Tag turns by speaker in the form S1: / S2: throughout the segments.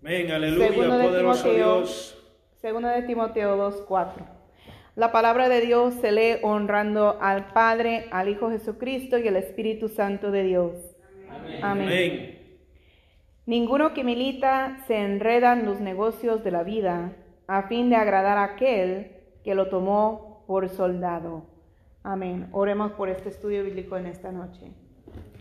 S1: Amén, aleluya,
S2: Segundo de
S1: poderoso
S2: Timoteo.
S1: Dios.
S2: Segundo de Timoteo 2:4. La palabra de Dios se lee honrando al Padre, al Hijo Jesucristo y al Espíritu Santo de Dios. Amén.
S1: Amén.
S2: Ninguno que milita se enreda en los negocios de la vida a fin de agradar a aquel que lo tomó por soldado. Amén. Oremos por este estudio bíblico en esta noche.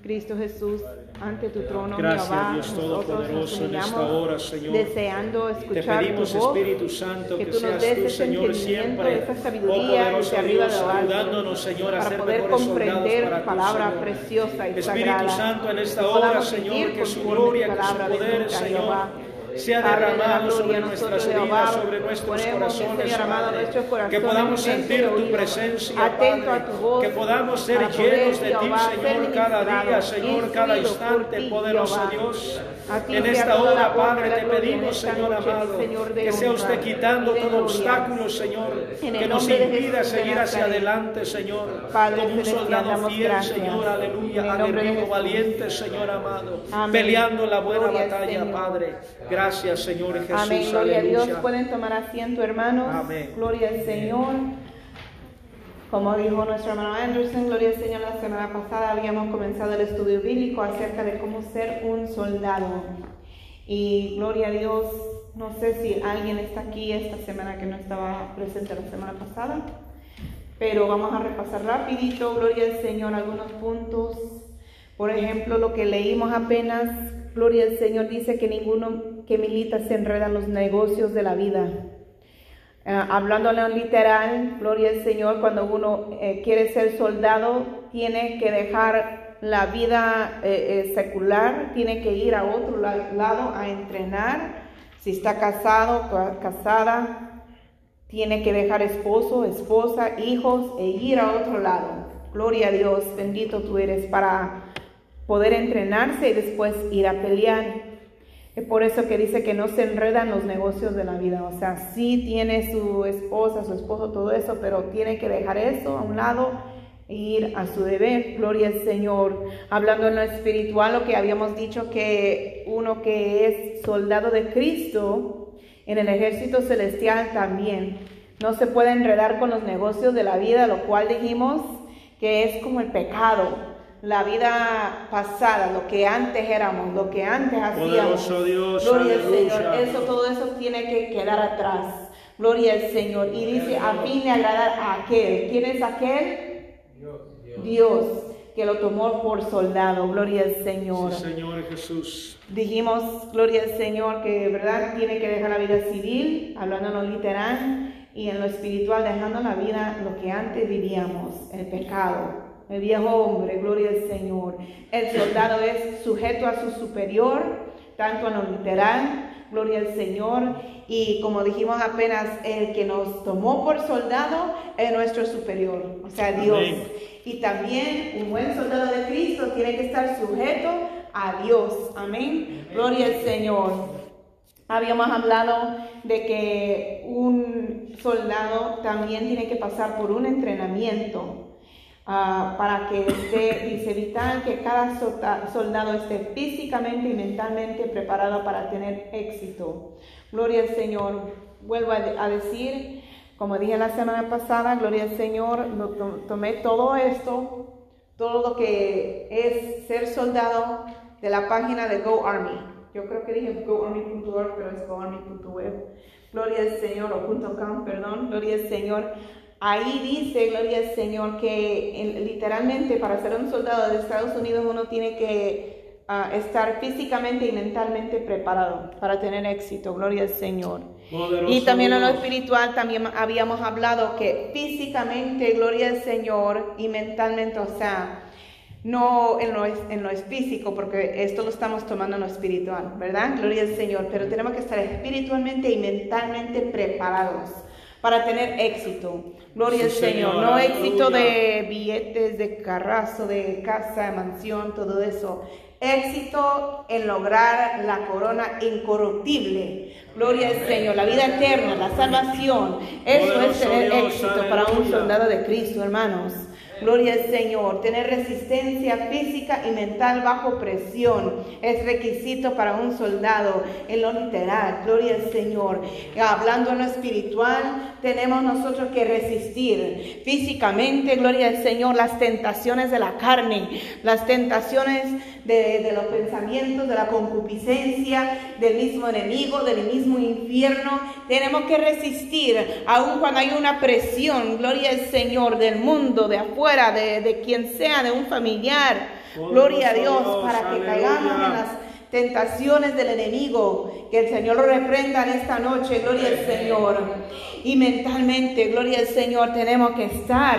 S2: Cristo Jesús, ante tu trono,
S1: Gracias,
S2: Jehová,
S1: Dios
S2: nos
S1: Todopoderoso, en esta hora, Señor.
S2: deseando
S1: Te
S2: escuchar
S1: pedimos,
S2: tu voz,
S1: Espíritu Santo,
S2: que
S1: que,
S2: tú nos
S1: seas
S2: des
S1: tú, Señor, siempre,
S2: esa
S1: oh
S2: sabiduría
S1: poderoso
S2: desde arriba
S1: Dios,
S2: de lo alto,
S1: ayudándonos, Señor, a ser
S2: poder comprender
S1: para
S2: palabra preciosa y
S1: Espíritu
S2: sagrada.
S1: Santo, en esta hora, Señor, que su gloria, que su poder, Señor,
S2: Jehová. De la
S1: derramado sobre nuestras vidas, sobre nuestros corazones, Padre. Que podamos sentir tu presencia, Padre. Que podamos ser llenos de ti, Señor, cada día, Señor, cada instante, poderoso. Dios. En esta hora, Padre, te pedimos, Señor amado, que sea usted quitando todo obstáculo, Señor, que nos impida seguir hacia adelante, Señor, como un soldado fiel. Señor, aleluya,
S2: Jesús.
S1: valiente, Señor amado, peleando la buena batalla. Padre. Gracias, Señor Jesús,
S2: Amén, gloria a
S1: aleluya.
S2: Dios. Pueden tomar asiento, hermanos.
S1: Amén.
S2: Gloria al Señor. Como dijo nuestro hermano Anderson, gloria al Señor, la semana pasada habíamos comenzado el estudio bíblico acerca de cómo ser un soldado. Y gloria a Dios, no sé si alguien está aquí esta semana que no estaba presente la semana pasada, pero vamos a repasar rapidito, gloria al Señor, algunos puntos. Por ejemplo, lo que leímos apenas, gloria al Señor, dice que ninguno que milita se enreda en los negocios de la vida. Eh, hablándolo literal, gloria al Señor, cuando uno eh, quiere ser soldado, tiene que dejar la vida eh, eh, secular, tiene que ir a otro la- lado a entrenar. Si está casado, ca- casada, tiene que dejar esposo, esposa, hijos e ir a otro lado. Gloria a Dios, bendito tú eres para poder entrenarse y después ir a pelear. Es por eso que dice que no se enredan los negocios de la vida. O sea, sí tiene su esposa, su esposo, todo eso, pero tiene que dejar eso a un lado e ir a su deber. Gloria al Señor. Hablando en lo espiritual, lo que habíamos dicho que uno que es soldado de Cristo en el ejército celestial también no se puede enredar con los negocios de la vida, lo cual dijimos que es como el pecado la vida pasada, lo que antes éramos, lo que antes hacíamos.
S1: Poderoso Dios,
S2: Gloria al. Señor. Eso, todo eso tiene que quedar atrás. Gloria al Señor. Y dice, a fin de agradar a aquel. ¿Quién es aquel? Dios, que lo tomó por soldado. Gloria al Señor.
S1: Sí, Señor Jesús.
S2: Dijimos, gloria al Señor, que verdad tiene que dejar la vida civil, hablando en lo literal, y en lo espiritual, dejando la vida, lo que antes vivíamos, el pecado, el viejo hombre, gloria al Señor. El soldado es sujeto a su superior, tanto en lo literal, gloria al Señor, y como dijimos apenas, el que nos tomó por soldado es nuestro superior, o sea, Dios.
S1: Amén.
S2: Y también un buen soldado de Cristo tiene que estar sujeto a Dios. Amén. Gloria al Señor. Habíamos hablado de que un soldado también tiene que pasar por un entrenamiento ah, para que esté, dice vital que cada soldado esté físicamente y mentalmente preparado para tener éxito. Gloria al Señor. Vuelvo a, a decir, como dije la semana pasada, gloria al Señor, tomé todo esto, todo lo que es ser soldado de la página de Go Army. Yo creo que dije goarmy.org, pero es goarmy.web. Gloria al Señor, o .com, perdón, gloria al Señor. Ahí dice, gloria al Señor, que en- literalmente para ser un soldado de Estados Unidos uno tiene que ah, estar físicamente y mentalmente preparado para tener éxito. Gloria al Señor.
S1: Poderoso
S2: Y también en lo espiritual también habíamos hablado que físicamente, gloria al Señor, y mentalmente, o sea, no en lo, en lo físico, porque esto lo estamos tomando en lo espiritual, ¿verdad? Gloria al Señor, pero tenemos que estar espiritualmente y mentalmente preparados para tener éxito. Gloria al Señor,
S1: Señor,
S2: no éxito de billetes, de carrazo, de casa, de mansión, todo eso. Éxito en lograr la corona incorruptible. Gloria al Señor, la vida eterna, la salvación. Eso es tener
S1: Dios,
S2: éxito para un soldado de Cristo, hermanos. Gloria al Señor. Tener resistencia física y mental bajo presión es requisito para un soldado en lo literal. Gloria al Señor. Hablando en lo espiritual, tenemos nosotros que resistir físicamente, gloria al Señor, las tentaciones de la carne, las tentaciones de, de los pensamientos, de la concupiscencia, del mismo enemigo, del mismo infierno. Tenemos que resistir, aun cuando hay una presión, gloria al Señor, del mundo, de afuera, de, de quien sea, de un familiar. Gloria a Dios, para que caigamos en las tentaciones del enemigo. Que el Señor lo reprenda en esta noche, gloria al Señor. Y mentalmente, gloria al Señor, tenemos que estar,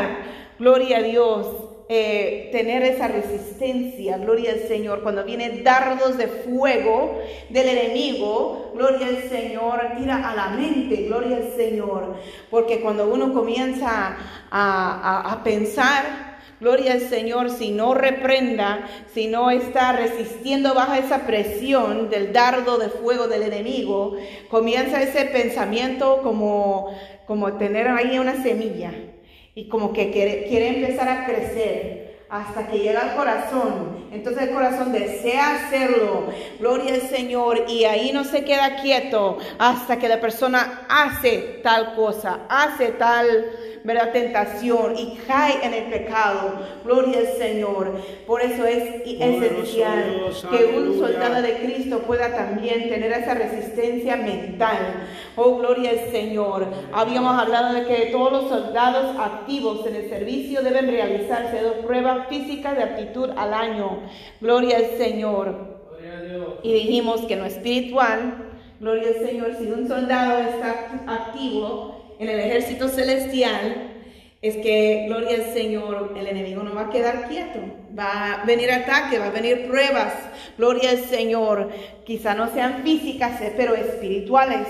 S2: gloria a Dios, eh, tener esa resistencia, gloria al Señor, cuando vienen dardos de fuego del enemigo, gloria al Señor, tira a la mente, gloria al Señor, porque cuando uno comienza a, a, a pensar, Gloria al Señor, si no reprenda, si no está resistiendo bajo esa presión del dardo de fuego del enemigo, comienza ese pensamiento como, como tener ahí una semilla y como que quiere, quiere empezar a crecer hasta que llega al corazón. Entonces el corazón desea hacerlo. Gloria al Señor. Y ahí no se queda quieto hasta que la persona hace tal cosa, hace tal ¿verdad? tentación y cae en el pecado. Gloria al Señor. Por eso es esencial que un soldado de Cristo pueda también tener esa resistencia mental. Oh, gloria al Señor. Habíamos hablado de que todos los soldados activos en el servicio deben realizarse dos pruebas físicas de aptitud al año. Gloria al Señor. Y dijimos que en lo espiritual, gloria al Señor, si un soldado está activo en el ejército celestial, es que, gloria al Señor, el enemigo no va a quedar quieto. Va a venir ataque, va a venir pruebas. Gloria al Señor. Quizá no sean físicas, eh, pero espirituales.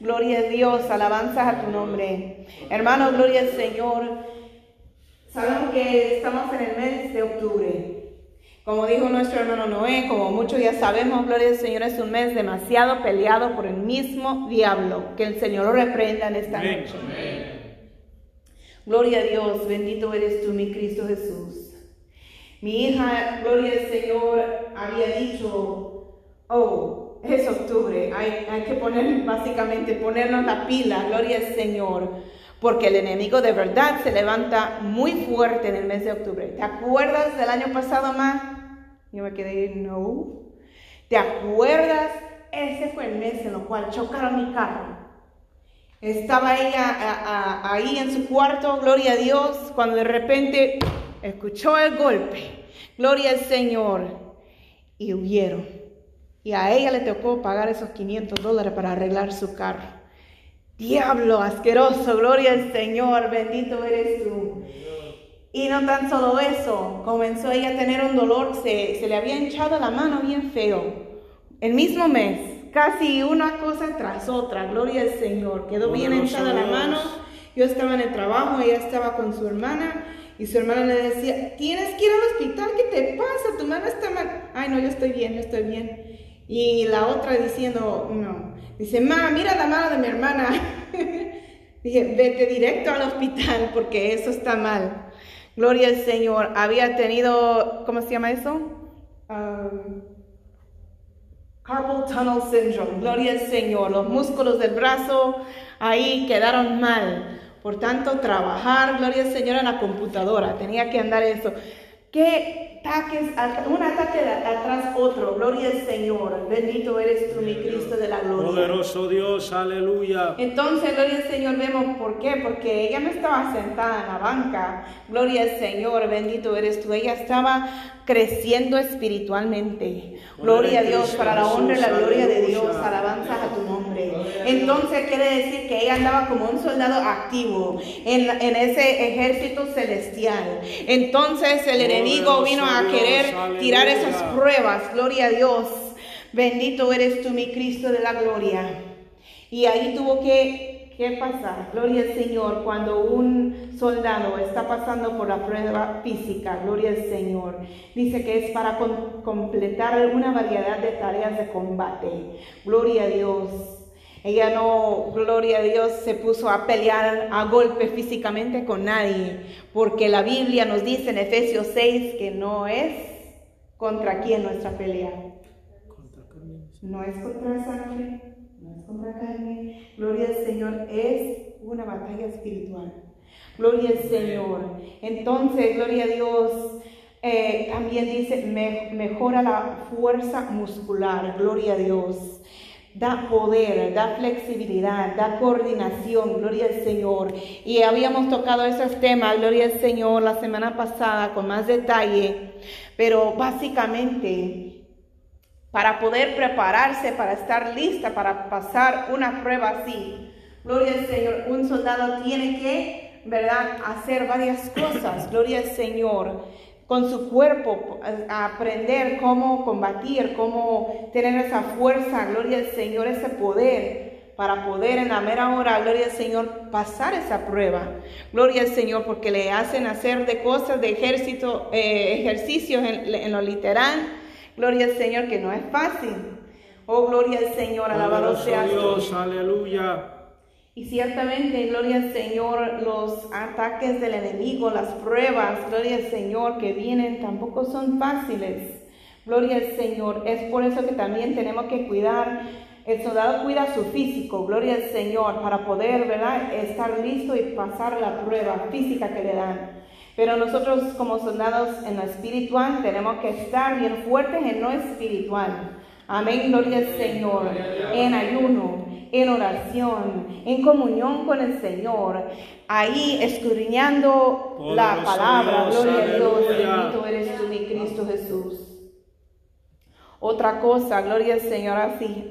S2: Gloria a Dios, alabanzas a tu nombre. Hermano, gloria al Señor. Sabemos que estamos en el mes de octubre. Como dijo nuestro hermano Noé, como muchos ya sabemos, gloria al Señor, es un mes demasiado peleado por el mismo diablo. Que el Señor lo reprenda en esta
S1: Amén.
S2: noche. Gloria a Dios, bendito eres tú, mi Cristo Jesús. Mi hija, gloria al Señor, había dicho, oh, es octubre, hay, hay que poner, básicamente, ponernos la pila, gloria al Señor, porque el enemigo de verdad se levanta muy fuerte en el mes de octubre. ¿Te acuerdas del año pasado, Ma? Yo me quedé, no. ¿Te acuerdas? Ese fue el mes en el cual chocaron mi carro. Estaba ella a- a- ahí en su cuarto, gloria a Dios, cuando de repente escuchó el golpe, gloria al Señor, y huyeron. Y a ella le tocó pagar esos 500 dólares para arreglar su carro. Diablo asqueroso, gloria al Señor, bendito eres tú. Y no tan solo eso, comenzó ella a tener un dolor, se, se le había hinchado la mano bien feo. El mismo mes, casi una cosa tras otra, gloria al Señor. Quedó bien hinchada la mano. Yo estaba en el trabajo, ella estaba con su hermana y su hermana le decía, tienes que ir al hospital, ¿qué te pasa? Tu mano está mal. Ay, no, yo estoy bien, yo estoy bien. Y la otra diciendo, no. Dice, ma, mira la mano de mi hermana. Dije, vete directo al hospital porque eso está mal. Gloria al Señor. Había tenido, ¿cómo se llama eso? Um, Carpal tunnel syndrome. Gloria al Señor. Los músculos del brazo ahí quedaron mal. Por tanto, trabajar, gloria al Señor, en la computadora. Tenía que andar eso. ¿Qué ataques? Un ataque atrás otro. Gloria al Señor. Bendito eres tú, mi Cristo de la gloria.
S1: Poderoso Dios, aleluya.
S2: Entonces, gloria al Señor, vemos por qué, porque ella no estaba sentada en la banca, gloria al Señor, bendito eres tú, ella estaba creciendo espiritualmente, gloria a Dios, para la honra y la gloria de Dios, alabanzas a tu. Entonces, quiere decir que ella andaba como un soldado activo en, en ese ejército celestial. Entonces, el enemigo vino a querer tirar esas pruebas, gloria a Dios, bendito eres tú, mi Cristo de la gloria. Y ahí tuvo que, que pasar, gloria al Señor, cuando un soldado está pasando por la prueba física, gloria al Señor. Dice que es para con- completar una variedad de tareas de combate, gloria a Dios. Ella no, gloria a Dios, se puso a pelear a golpe físicamente con nadie, porque la Biblia nos dice en Efesios 6 que no es contra quién nuestra pelea. No es contra sangre, no es contra carne. Gloria al Señor, es una batalla espiritual. Gloria al Señor. Entonces, gloria a Dios. Eh, también dice, mejora la fuerza muscular, gloria a Dios. Da poder, da flexibilidad, da coordinación, gloria al Señor. Y habíamos tocado esos temas, gloria al Señor, la semana pasada con más detalle. Pero básicamente, para poder prepararse, para estar lista, para pasar una prueba así, gloria al Señor, un soldado tiene que, ¿verdad?, hacer varias cosas, gloria al Señor con su cuerpo, a aprender cómo combatir, cómo tener esa fuerza, gloria al Señor, ese poder para poder en la mera hora, gloria al Señor, pasar esa prueba. Gloria al Señor, porque le hacen hacer de cosas de ejército, eh, ejercicios en, lo literal. Gloria al Señor, que no es fácil. Oh, gloria al Señor, alabado sea
S1: Dios, aleluya.
S2: Y ciertamente, gloria al Señor, los ataques del enemigo, las pruebas, gloria al Señor, que vienen tampoco son fáciles. Gloria al Señor. Es por eso que también tenemos que cuidar. El soldado cuida su físico, gloria al Señor, para poder, ¿verdad?, estar listo y pasar la prueba física que le dan. Pero nosotros como soldados en lo espiritual tenemos que estar bien fuertes en lo espiritual. Amén, gloria al Señor. En ayuno, en oración, en comunión con el Señor, ahí escudriñando la palabra. Gloria a Dios, bendito eres tú, mi Cristo Jesús. Otra cosa, gloria al Señor, así,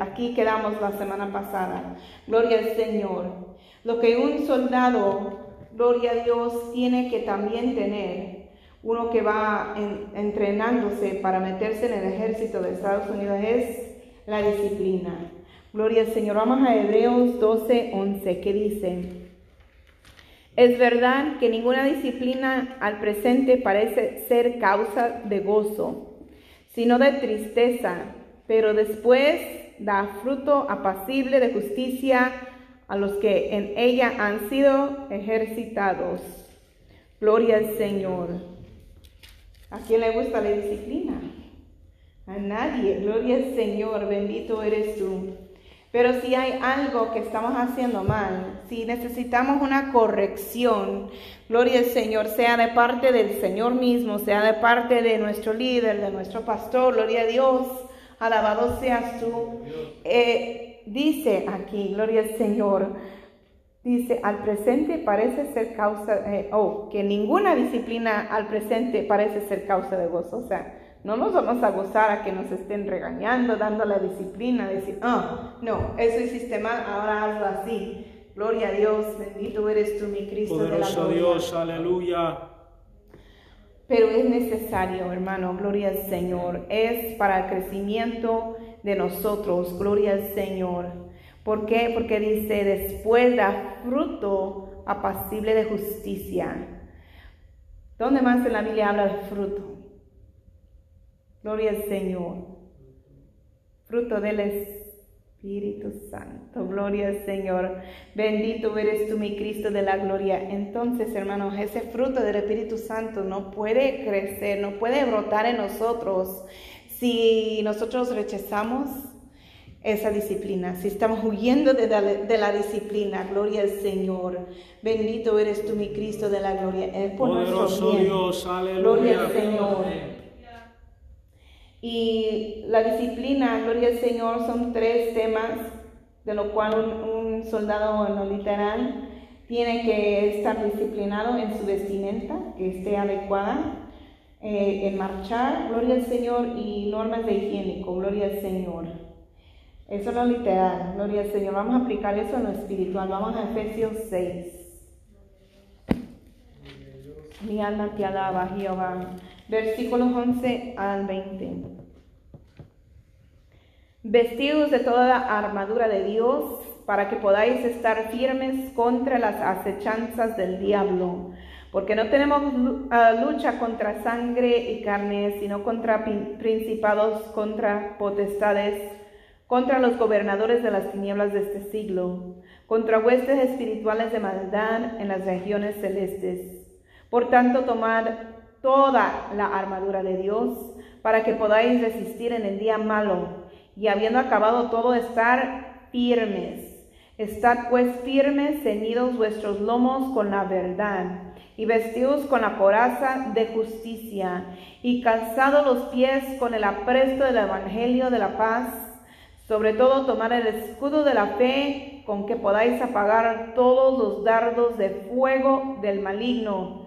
S2: aquí quedamos la semana pasada. Gloria al Señor. Lo que un soldado, gloria a Dios, tiene que también tener, uno que va entrenándose para meterse en el ejército de Estados Unidos, es la disciplina. Gloria al Señor. Vamos a Hebreos 12, 11, que dice, es verdad que ninguna disciplina al presente parece ser causa de gozo, sino de tristeza, pero después da fruto apacible de justicia a los que en ella han sido ejercitados. Gloria al Señor. ¿A quién le gusta la disciplina? A nadie. Gloria al Señor. Bendito eres tú. Pero si hay algo que estamos haciendo mal, si necesitamos una corrección, gloria al Señor, sea de parte del Señor mismo, sea de parte de nuestro líder, de nuestro pastor, gloria a Dios, alabado seas tú. Eh, dice aquí, gloria al Señor, dice, al presente parece ser causa, eh, oh, que ninguna disciplina al presente parece ser causa de gozo. O sea, no nos vamos a gozar a que nos estén regañando, dando la disciplina, decir, ah, no, eso hiciste mal, ahora hazlo así. Gloria a Dios, bendito eres tú, mi Cristo
S1: de la. Dios, aleluya.
S2: Pero es necesario, hermano, gloria al Señor. Es para el crecimiento de nosotros, gloria al Señor. ¿Por qué? Porque dice, después da fruto apacible de justicia. ¿Dónde más en la Biblia habla de fruto? Gloria al Señor. Fruto del Espíritu Santo. Gloria al Señor. Bendito eres tú, mi Cristo de la gloria. Entonces, hermanos, ese fruto del Espíritu Santo no puede crecer, no puede brotar en nosotros si nosotros rechazamos esa disciplina, si estamos huyendo de la, disciplina, gloria al Señor. Bendito eres tú, mi Cristo de la gloria. Es por
S1: nuestro bien. Dios, aleluya.
S2: Gloria al Señor. Y la disciplina, gloria al Señor, son tres temas de lo cual un, soldado en lo literal tiene que estar disciplinado en su vestimenta, que esté adecuada, eh, en marchar, gloria al Señor, y normas de higiénico, gloria al Señor. Eso es lo literal, gloria al Señor. Vamos a aplicar eso en lo espiritual. Vamos a Efesios 6. Mi alma te alaba, Jehová versículos 11 al 20. Vestidos de toda la armadura de Dios para que podáis estar firmes contra las acechanzas del diablo, porque no tenemos ah, lucha contra sangre y carne, sino contra principados, contra potestades, contra los gobernadores de las tinieblas de este siglo, contra huestes espirituales de maldad en las regiones celestes. Por tanto, tomad toda la armadura de Dios para que podáis resistir en el día malo y habiendo acabado todo estar firmes. Estad pues firmes, ceñidos vuestros lomos con la verdad y vestidos con la coraza de justicia y calzados los pies con el apresto del evangelio de la paz sobre todo tomar el escudo de la fe con que podáis apagar todos los dardos de fuego del maligno.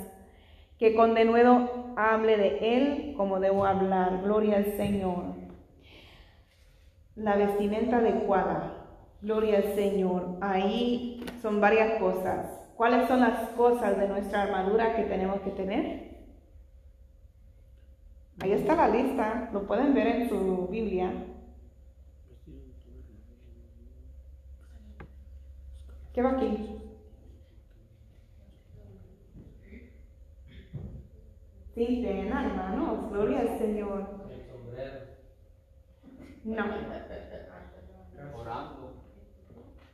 S2: que con denuedo hable de él como debo hablar. Gloria al Señor. La vestimenta adecuada. Gloria al Señor. Ahí son varias cosas. ¿Cuáles son las cosas de nuestra armadura que tenemos que tener? Ahí está la lista, lo pueden ver en su Biblia. ¿Qué va aquí? Sí, en alma, ¿no? Gloria al Señor. No.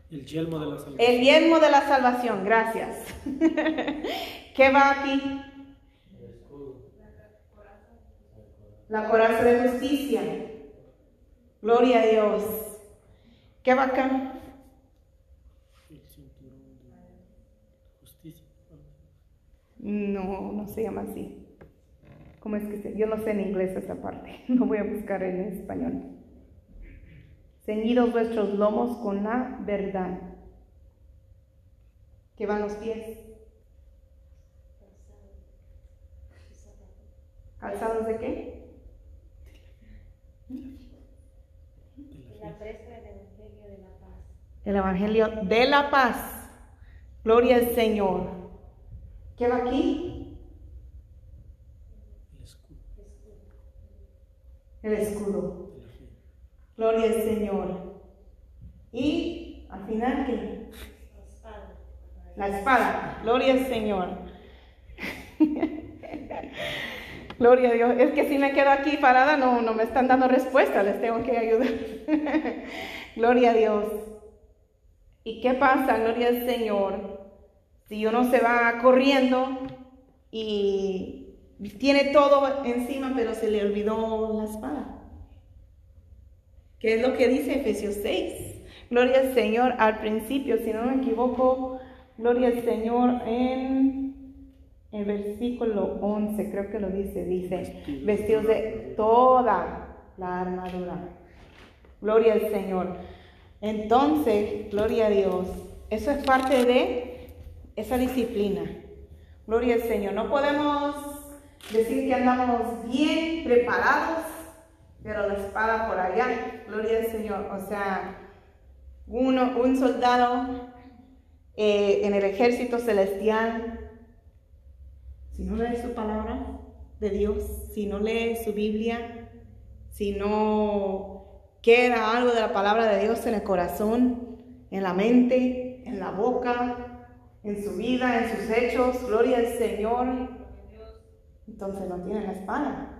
S1: El yelmo de la salvación.
S2: El yelmo de la salvación, gracias. ¿Qué va aquí? la coraza de justicia. Gloria a Dios. ¿Qué va acá?
S1: El cinturón de justicia.
S2: No, no se llama así. ¿Cómo es que se? Yo no sé en inglés esa parte. No voy a buscar en español. Ceñidos vuestros lomos con la verdad. ¿Qué van los pies? ¿Calzados de qué? El Evangelio de la paz. Gloria al Señor. ¿Qué va aquí?
S1: El escudo
S2: El escudo. Gloria al Señor. Y al final, ¿qué? La espada. Gloria al Señor. Gloria a Dios. Es que si me quedo aquí parada, no, no me están dando respuesta, les tengo que ayudar. Gloria a Dios. ¿Y qué pasa, gloria al Señor? Si uno se va corriendo y tiene todo encima, pero se le olvidó la espada. ¿Qué es lo que dice Efesios 6? Gloria al Señor al principio, si no me equivoco, gloria al Señor en el versículo 11, creo que lo dice, dice, vestidos de toda la armadura. Gloria al Señor. Entonces, gloria a Dios. Eso es parte de esa disciplina. Gloria al Señor. No podemos decir que andamos bien preparados, pero la espada por allá. Gloria al Señor. O sea, uno, un soldado eh, en el ejército celestial, si no lee su palabra de Dios, si no lee su Biblia, si no queda algo de la palabra de Dios en el corazón, en la mente, en la boca, en su vida, en sus hechos, gloria al Señor, entonces no tiene la espada.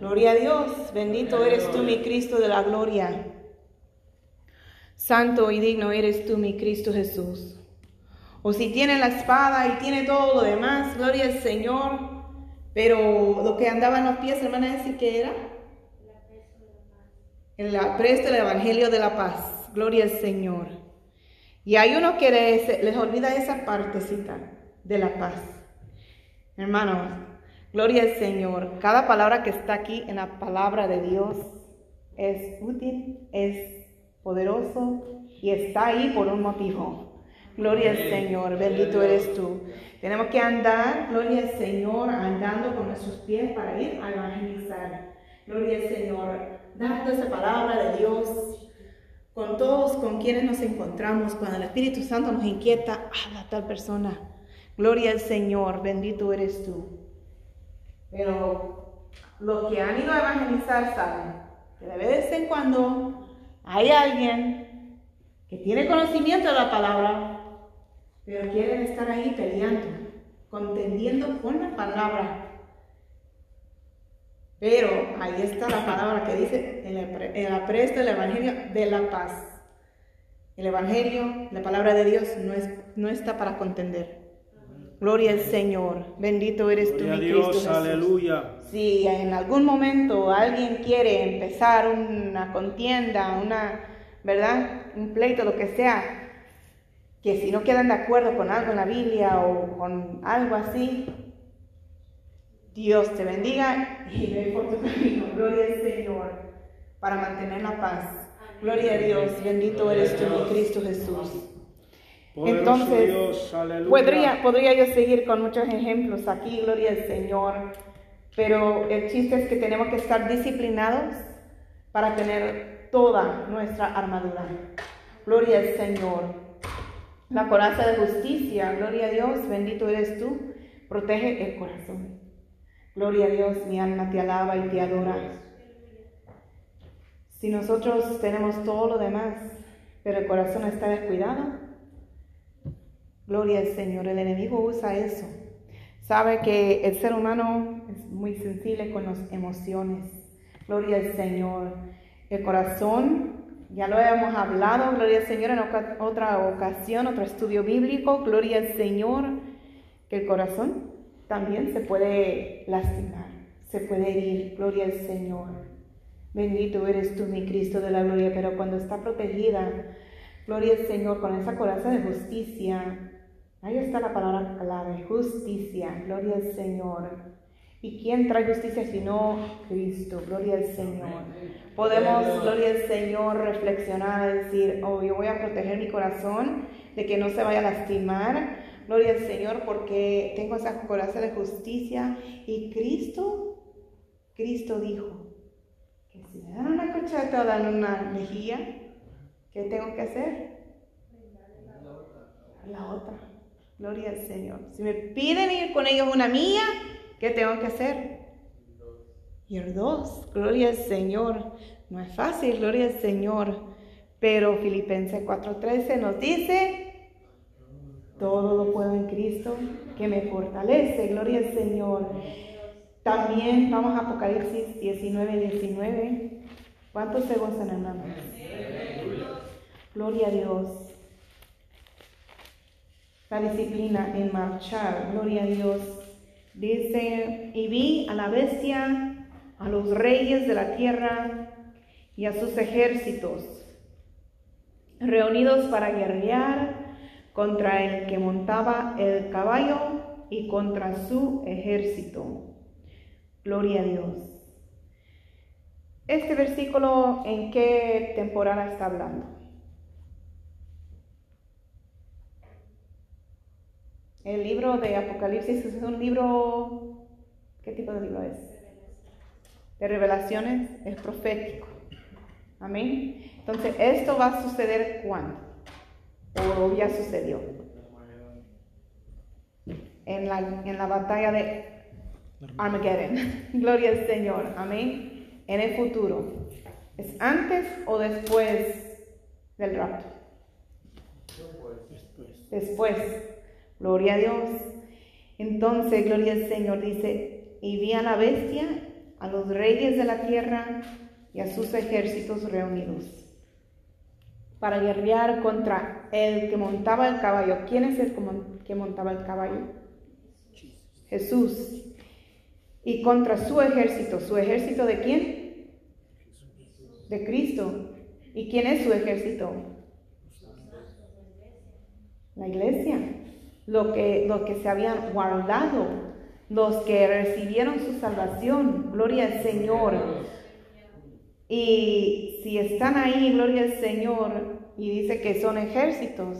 S2: Gloria a Dios, bendito eres tú, mi Cristo de la gloria. Santo y digno eres tú, mi Cristo Jesús. O si tiene la espada y tiene todo lo demás, gloria al Señor. Pero lo que andaba en los pies, hermana, decir que era el apresto del Evangelio de la paz. Gloria al Señor. Y hay uno que les, les olvida esa partecita de la paz. Hermanos, gloria al Señor. Cada palabra que está aquí en la palabra de Dios es útil, es poderoso y está ahí por un motivo. Gloria al Señor, bendito eres tú. Tenemos que andar, gloria al Señor, andando con nuestros pies para ir a evangelizar. Gloria al Señor, dando esa palabra de Dios con todos con quienes nos encontramos, cuando el Espíritu Santo nos inquieta, habla a tal persona. Gloria al Señor, bendito eres tú. Pero los que han ido a evangelizar saben que de vez en cuando hay alguien que tiene conocimiento de la palabra, pero quieren estar ahí peleando, contendiendo con la palabra. Pero ahí está la palabra que dice el apresto del Evangelio de la paz. El Evangelio, la palabra de Dios, no, es, no está para contender. Gloria al Señor. Bendito eres tú, mi
S1: Dios,
S2: Cristo Jesús.
S1: aleluya.
S2: Si en algún momento alguien quiere empezar una contienda, una, ¿verdad? Un pleito, lo que sea, que si no quedan de acuerdo con algo en la Biblia o con algo así, Dios te bendiga y ve por tu camino. Gloria al Señor para mantener la paz. Gloria a Dios. Bendito eres tú, mi Cristo Jesús.
S1: Poderoso
S2: Entonces,
S1: Dios.
S2: Podría, podría yo seguir con muchos ejemplos aquí, gloria al Señor, pero el chiste es que tenemos que estar disciplinados para tener toda nuestra armadura. Gloria al Señor. La coraza de justicia, gloria a Dios, bendito eres tú, protege el corazón. Gloria a Dios, mi alma te alaba y te adora. Si nosotros tenemos todo lo demás, pero el corazón está descuidado, Gloria al Señor. El enemigo usa eso. Sabe que el ser humano es muy sensible con las emociones. Gloria al Señor. El corazón, ya lo hemos hablado, gloria al Señor en otra ocasión, otro estudio bíblico. Gloria al Señor. Que el corazón también se puede lastimar, se puede herir. Gloria al Señor. Bendito eres tú, mi Cristo de la gloria, pero cuando está protegida, gloria al Señor, con esa coraza de justicia, ahí está la palabra clave, justicia, gloria al Señor. ¿Y quién trae justicia sino Cristo? Gloria al Señor. Podemos, gloria al Señor, reflexionar, decir, oh, yo voy a proteger mi corazón de que no se vaya a lastimar. Gloria al Señor porque tengo esa coraza de justicia. Y Cristo, Cristo dijo, que si me dan una cochatada en una mejilla, ¿qué tengo que hacer? La otra. Gloria al Señor. Si me piden ir con ellos una milla, ¿qué tengo que hacer? Ir dos. Gloria al Señor. No es fácil, gloria al Señor. Pero Filipenses 4:13 nos dice, todo lo puedo en Cristo que me fortalece. Gloria al Señor. También vamos a Apocalipsis 19, 19. ¿Cuántos se gozan, hermanos? Gloria a Dios. La disciplina en marchar, gloria a Dios. Dice, y vi a la bestia, a los reyes de la tierra y a sus ejércitos, reunidos para guerrear contra el que montaba el caballo y contra su ejército. Gloria a Dios. Este versículo, ¿en qué temporada está hablando? El libro de Apocalipsis es un libro, ¿qué tipo de libro es? De revelaciones, es profético. Amén. Entonces, ¿esto va a suceder cuándo? ¿O ya sucedió? En la, en la batalla de Armageddon. Gloria al Señor. Amén. En el futuro. ¿Es antes o después del rapto?
S1: Después.
S2: Después. Gloria a Dios. Entonces, gloria al Señor dice, y vi a la bestia, a los reyes de la tierra y a sus ejércitos reunidos para guerrear contra el que montaba el caballo. ¿Quién es el que mon- que montaba el caballo? Jesús. Y contra su ejército. ¿Su ejército de quién? De Cristo. ¿Y quién es su ejército? La iglesia. Lo que, lo que se habían guardado. Los que recibieron su salvación. Gloria al Señor. Y si están ahí, gloria al Señor, y dice que son ejércitos,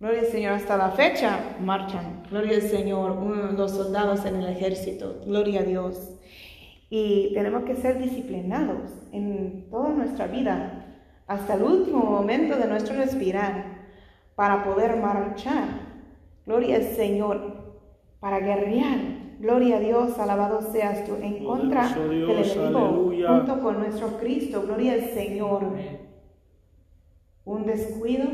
S2: gloria al Señor, hasta la fecha marchan, gloria al Señor, los soldados en el ejército, gloria a Dios. Y tenemos que ser disciplinados en toda nuestra vida. hasta el último momento de nuestro respirar para poder marchar. Gloria al Señor, para guerrear. Gloria a Dios, alabado seas tú, en contra del enemigo,
S1: aleluya.
S2: junto con nuestro Cristo. Gloria al Señor. Un descuido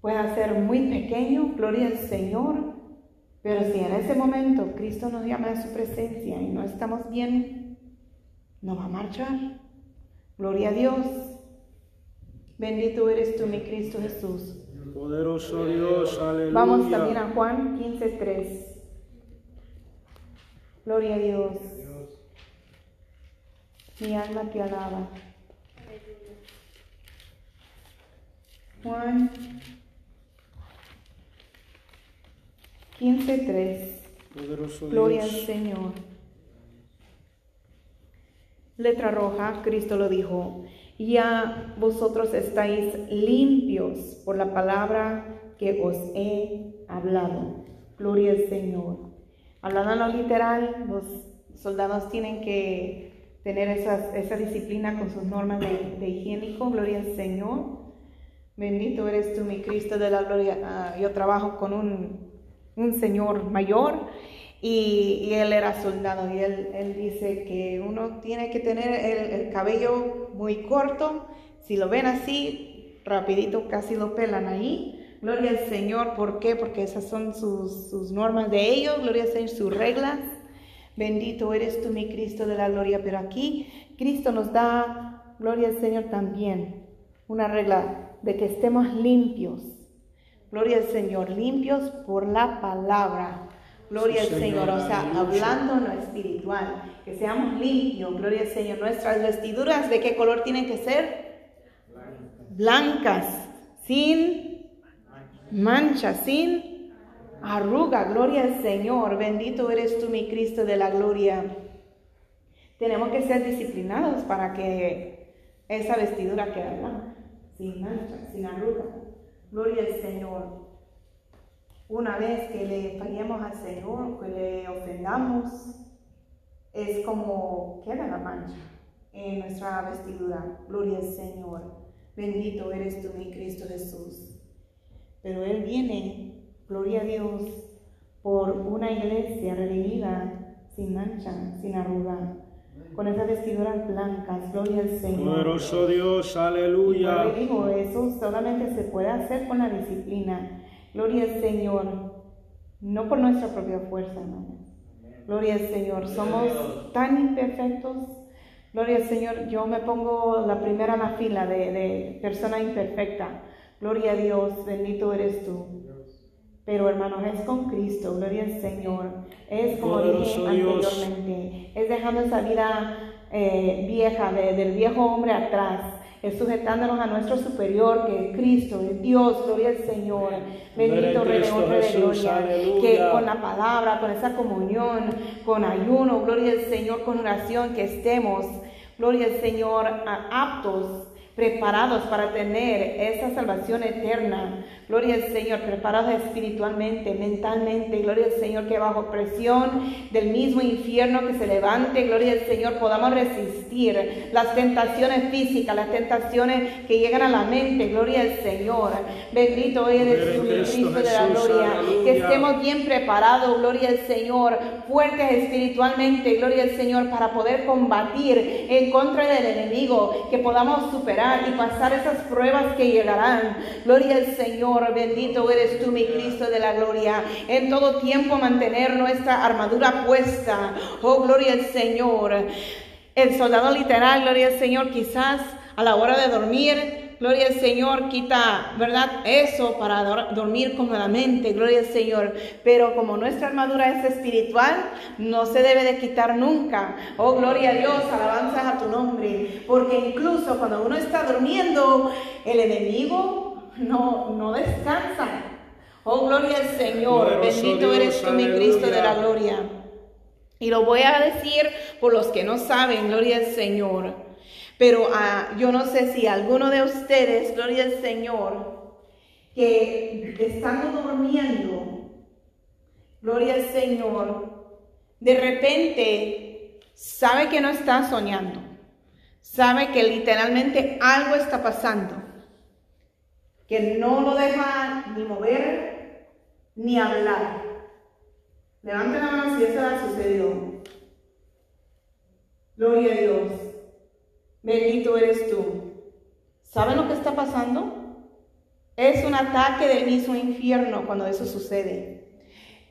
S2: puede ser muy pequeño, gloria al Señor, pero si en ese momento Cristo nos llama a su presencia y no estamos bien, no va a marchar. Gloria a Dios. Bendito eres tú, mi Cristo Jesús.
S1: Poderoso Dios, aleluya.
S2: Vamos también a Juan 15:3. Gloria a Dios. Mi alma te alaba. Juan 15:3.
S1: Poderoso
S2: Gloria al
S1: Dios.
S2: Señor. Letra roja, Cristo lo dijo. Ya vosotros estáis limpios por la palabra que os he hablado. Gloria al Señor. Hablando lo literal, los soldados tienen que tener esa disciplina con sus normas de, de higiénico. Gloria al Señor. Bendito eres tú, mi Cristo de la gloria. Ah, yo trabajo con un señor mayor y, él era soldado y él, él dice que uno tiene que tener el, el cabello muy corto. Si lo ven así, rapidito casi lo pelan ahí. Gloria al Señor, ¿por qué? Porque esas son sus, sus normas de ellos, gloria al Señor, sus reglas. Bendito eres tú, mi Cristo de la gloria. Pero aquí Cristo nos da, gloria al Señor también, una regla de que estemos limpios. Gloria al Señor, limpios por la palabra. Gloria al Señor, o sea, hablando en lo espiritual, que seamos limpios. Gloria al Señor. Nuestras vestiduras, ¿de qué color tienen que ser? Blancas, sin mancha, sin arruga. Gloria al Señor. Bendito eres tú, mi Cristo de la gloria. Tenemos que ser disciplinados para que esa vestidura quede blanca, sin mancha, sin arruga. Gloria al Señor. Una vez que le fallemos al Señor, que le ofendamos, es como queda la mancha en nuestra vestidura. Gloria al Señor. Bendito eres tú, mi Cristo Jesús. Pero Él viene, gloria a Dios, por una iglesia redimida, sin mancha, sin arruga, con esas vestiduras blancas. Gloria al Señor.
S1: Poderoso Dios, aleluya.
S2: como le digo, eso solamente se puede hacer con la disciplina. Gloria al Señor. No por nuestra propia fuerza, hermanos. Gloria al Señor. Somos tan imperfectos. Gloria al Señor. Yo me pongo la primera en la fila de, de persona imperfecta. Gloria a Dios. Bendito eres tú. Pero hermanos, es con Cristo, gloria al Señor. Es como dije anteriormente, es dejando esa vida eh, vieja, de- del viejo hombre atrás, es sujetándonos a nuestro superior, que es Cristo, es Dios, gloria al Señor. Bendito
S1: en
S2: Rey de gloria.
S1: aleluya.
S2: Que con la palabra, con esa comunión, con ayuno, gloria al Señor, con oración, que estemos, gloria al Señor, aptos preparados para tener esa salvación eterna. Gloria al Señor, preparados espiritualmente, mentalmente. Gloria al Señor, que bajo presión del mismo infierno que se levante, gloria al Señor, podamos resistir las tentaciones físicas, las tentaciones que llegan a la mente. Gloria al Señor. Bendito eres tú,
S1: Cristo
S2: de la gloria. Que estemos bien preparados, gloria al Señor, fuertes espiritualmente, gloria al Señor, para poder combatir en contra del enemigo, que podamos superar y pasar esas pruebas que llegarán. Gloria al Señor, bendito eres tú, mi Cristo de la gloria. En todo tiempo mantener nuestra armadura puesta. Oh, gloria al Señor. El soldado literal, gloria al Señor, quizás a la hora de dormir, Gloria al Señor, quita, ¿verdad? Eso para dor- dormir cómodamente, gloria al Señor. Pero como nuestra armadura es espiritual, no se debe de quitar nunca. Oh, gloria a Dios, alabanzas a tu nombre. Porque incluso cuando uno está durmiendo, el enemigo no, no descansa. Oh, gloria al Señor. Bendito eres tú, mi Cristo de la gloria. Y lo voy a decir por los que no saben, gloria al Señor. Pero ah, yo no sé si alguno de ustedes, gloria al Señor, que estando durmiendo, gloria al Señor, de repente sabe que no está soñando. sabe que literalmente algo está pasando, que no lo deja ni mover ni hablar. Levante la mano si eso ha sucedido. Gloria a Dios. Bendito eres tú. ¿Saben lo que está pasando? Es un ataque del mismo infierno cuando eso sucede.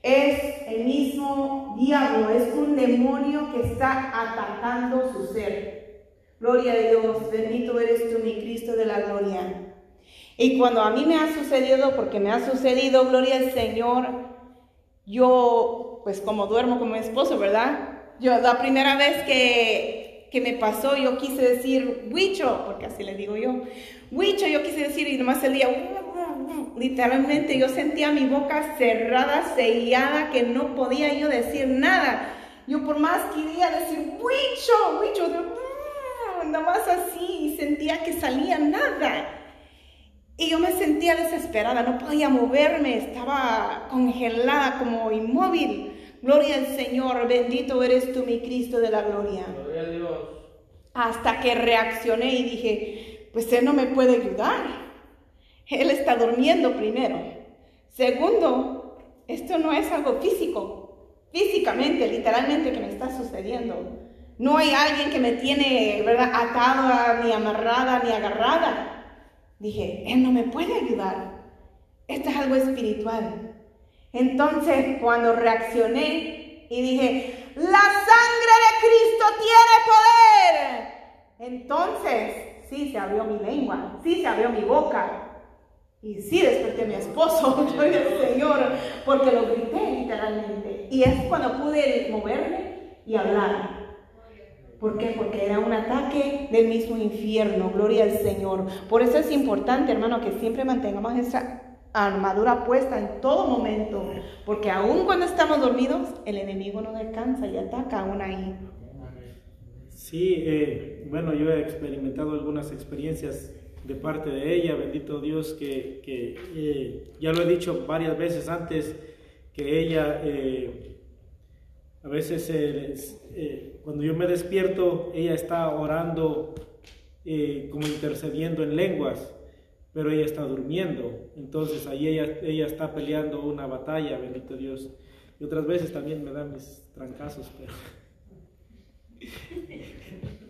S2: Es el mismo diablo, es un demonio que está atacando su ser. Gloria a Dios, bendito eres tú, mi Cristo de la gloria. Y cuando a mí me ha sucedido, porque me ha sucedido, gloria al Señor, yo, pues como duermo con mi esposo, ¿verdad? Yo la primera vez que, que me pasó, yo quise decir, Huicho, porque así le digo yo, Huicho, yo quise decir, y nomás día, literalmente yo sentía mi boca cerrada, sellada, que no podía yo decir nada. Yo por más quería decir, Huicho, Huicho, nada más así, sentía que salía nada. Y yo me sentía desesperada, no podía moverme, estaba congelada como inmóvil. Gloria al Señor, bendito eres tú, mi Cristo de la gloria.
S1: Gloria a Dios.
S2: Hasta que reaccioné y dije, pues Él no me puede ayudar. Él está durmiendo primero. Segundo, esto no es algo físico, físicamente, literalmente que me está sucediendo. No hay alguien que me tiene, ¿verdad?, atada, ni amarrada, ni agarrada. Dije, Él no me puede ayudar. Esto es algo espiritual. Entonces, cuando reaccioné y dije, la sangre de Cristo tiene poder. Entonces, sí se abrió mi lengua, sí se abrió mi boca. Y sí desperté a mi esposo, gloria al Señor, porque lo grité literalmente. Y es cuando pude moverme y hablar. ¿Por qué? Porque era un ataque del mismo infierno, gloria al Señor. Por eso es importante, hermano, que siempre mantengamos esa armadura puesta en todo momento, porque aun cuando estamos dormidos, el enemigo no descansa y ataca aún ahí.
S1: Sí, eh, bueno, yo he experimentado algunas experiencias de parte de ella, bendito Dios, que, que eh, ya lo he dicho varias veces antes, que ella eh, a veces cuando yo me despierto, ella está orando como intercediendo en lenguas, pero ella está durmiendo, entonces ahí ella, ella está peleando una batalla, bendito Dios. Y otras veces también me dan mis trancazos, pero...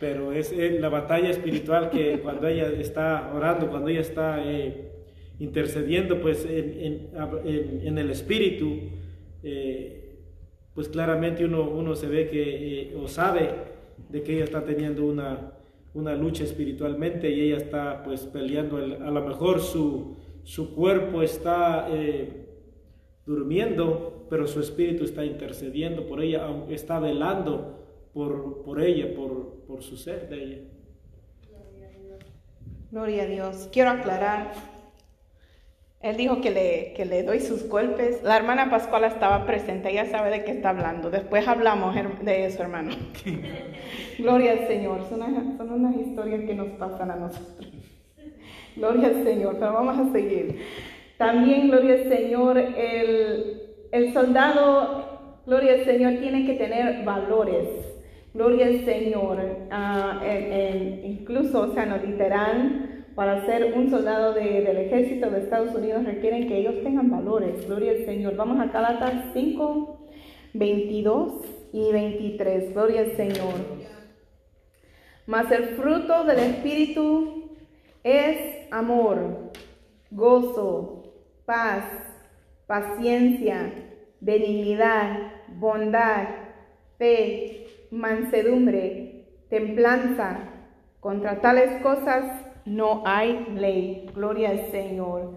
S1: pero es la batalla espiritual que cuando ella está orando, cuando ella está eh, intercediendo, pues en, en, el espíritu, eh, pues claramente uno, uno se ve que, eh, o sabe de que ella está teniendo una, una lucha espiritualmente y ella está pues peleando, el, a lo mejor su, su cuerpo está durmiendo, pero su espíritu está intercediendo por ella, está velando por, por ella, por, por su ser de ella.
S2: Gloria a Dios. Quiero aclarar. Él dijo que le, que le doy sus golpes. La hermana Pascuala estaba presente, ella sabe de qué está hablando. Después hablamos de eso, hermano. Gloria al Señor. Son, son unas historias que nos pasan a nosotros. Gloria al Señor, pero vamos a seguir. También, gloria al Señor, el, el soldado, gloria al Señor, tiene que tener valores. Gloria al Señor. Ah, incluso, o sea, no literal, para ser un soldado del ejército de Estados Unidos requieren que ellos tengan valores. Gloria al Señor. Vamos a Galatas 5, 22 y 23. Gloria al Señor. Mas el fruto del Espíritu es amor, gozo, paz, paciencia, benignidad, bondad, fe mansedumbre, templanza. Contra tales cosas no hay ley. Gloria al Señor.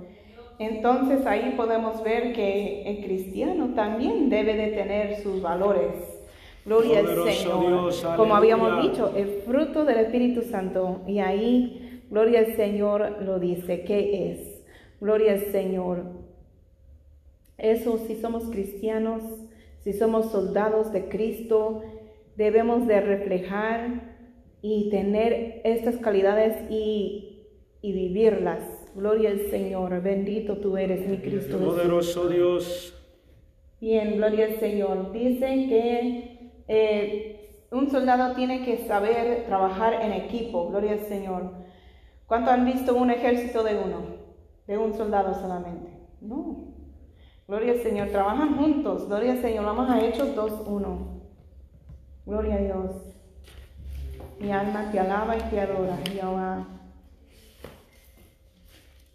S2: Entonces ahí podemos ver que el cristiano también debe de tener sus valores. Gloria al Señor. Como habíamos dicho, el fruto del Espíritu Santo. Y ahí, gloria al Señor lo dice. ¿Qué es? Gloria al Señor. Eso si somos cristianos, si somos soldados de Cristo, debemos de reflejar y tener estas calidades y, y vivirlas. Gloria al Señor, bendito tú eres, mi Cristo.
S1: Poderoso Dios.
S2: Bien, gloria al Señor. Dicen que eh, un soldado tiene que saber trabajar en equipo, gloria al Señor. ¿Cuánto han visto un ejército de uno? De un soldado solamente. No. Gloria al Señor, trabajan juntos, gloria al Señor. Vamos a Hechos 2.1. Gloria a Dios. Mi alma te alaba y te adora, Jehová.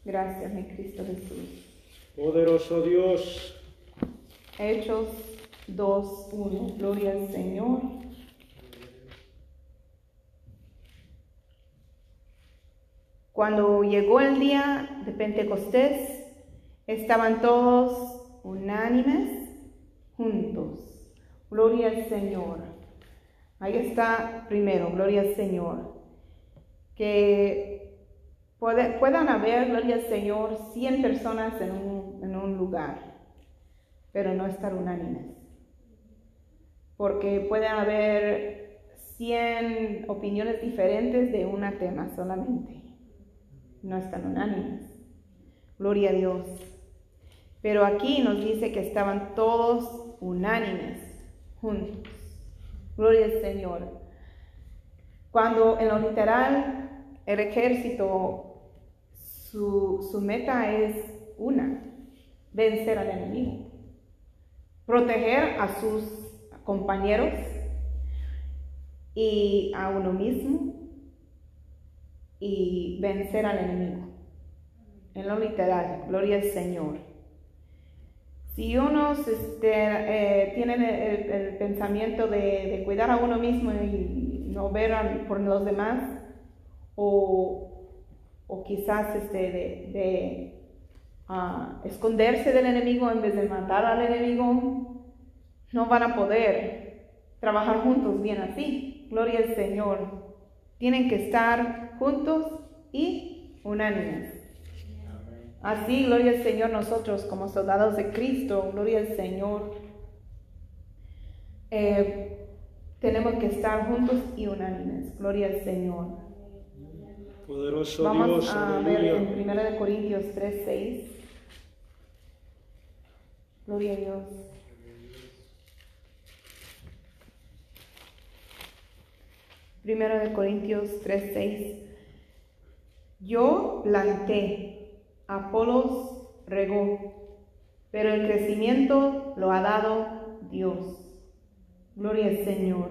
S2: Gracias, mi Cristo Jesús.
S1: Poderoso Dios.
S2: Hechos 2.1. Gloria al Señor. Cuando llegó el día de Pentecostés, estaban todos unánimes juntos. Gloria al Señor. Ahí está primero, gloria al Señor. Que puedan haber, gloria al Señor, 100 personas en un, en un lugar, pero no estar unánimes. Porque pueden haber 100 opiniones diferentes de un tema solamente no están unánimes. Gloria a Dios. Pero aquí nos dice que estaban todos unánimes, juntos. Gloria al Señor. Cuando en lo literal el ejército, su, su meta es una, vencer al enemigo, proteger a sus compañeros y a uno mismo y vencer al enemigo. En lo literal, gloria al Señor. Si unos este, eh, tienen el, pensamiento de, cuidar a uno mismo y no ver por los demás, o, o quizás este, de, ah, esconderse del enemigo en vez de matar al enemigo, no van a poder trabajar juntos bien así. Gloria al Señor. Tienen que estar juntos y unánimes. Así, gloria al Señor, nosotros como soldados de Cristo, gloria al Señor, eh, tenemos que estar juntos y unánimes. Gloria al Señor.
S1: Poderoso
S2: Vamos
S1: Dios,
S2: a ver en 1 Corintios 3, 6. Gloria a Dios. Primero de Corintios 3:6. Yo planté, Apolos regó, pero el crecimiento lo ha dado Dios. Gloria al Señor.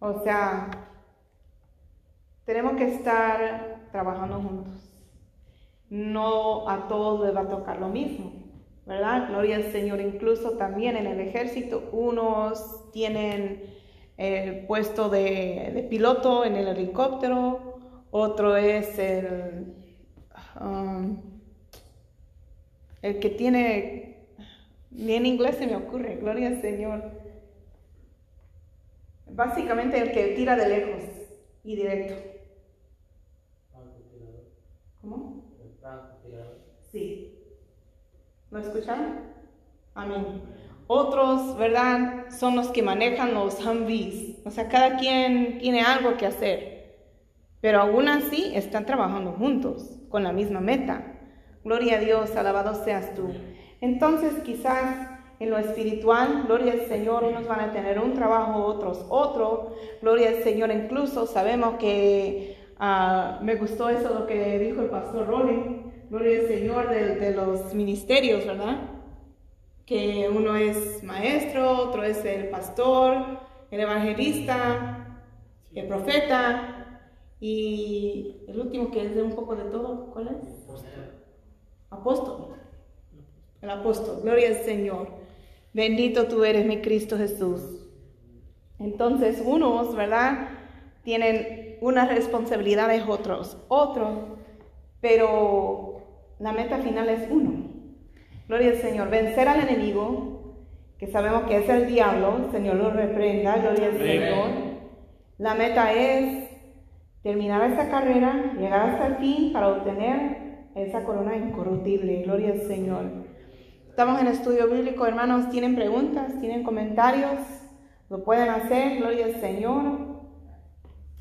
S2: O sea, tenemos que estar trabajando juntos. No a todos les va a tocar lo mismo, ¿verdad? Gloria al Señor. Incluso también en el ejército, unos tienen el puesto de, piloto en el helicóptero, otro es el, um, el que tiene, ni en inglés se me ocurre, gloria al Señor. Básicamente el que tira de lejos y directo. ¿Cómo? Sí. ¿Lo escucharon? Amén. Otros, ¿verdad? Son los que manejan los Humvees. O sea, cada quien tiene algo que hacer. Pero aún así están trabajando juntos, con la misma meta. Gloria a Dios, alabado seas tú. Entonces quizás en lo espiritual, gloria al Señor, unos van a tener un trabajo, otros otro. Gloria al Señor, incluso sabemos que ah, me gustó eso lo que dijo el pastor Rolling. Gloria al Señor de, de los ministerios, ¿verdad? que uno es maestro, otro es el pastor, el evangelista, el profeta y el último que es de un poco de todo, ¿cuál es? Apóstol. El apóstol. Gloria al Señor. Bendito tú eres mi Cristo Jesús. Entonces unos, ¿verdad? Tienen unas responsabilidades otros, otros, pero la meta final es uno. Gloria al Señor. Vencer al enemigo, que sabemos que es el diablo, el Señor lo reprenda, gloria al Señor. La meta es terminar esa carrera, llegar hasta el fin para obtener esa corona incorruptible. Gloria al Señor. Estamos en estudio bíblico, hermanos. ¿Tienen preguntas? ¿Tienen comentarios? Lo pueden hacer. Gloria al Señor.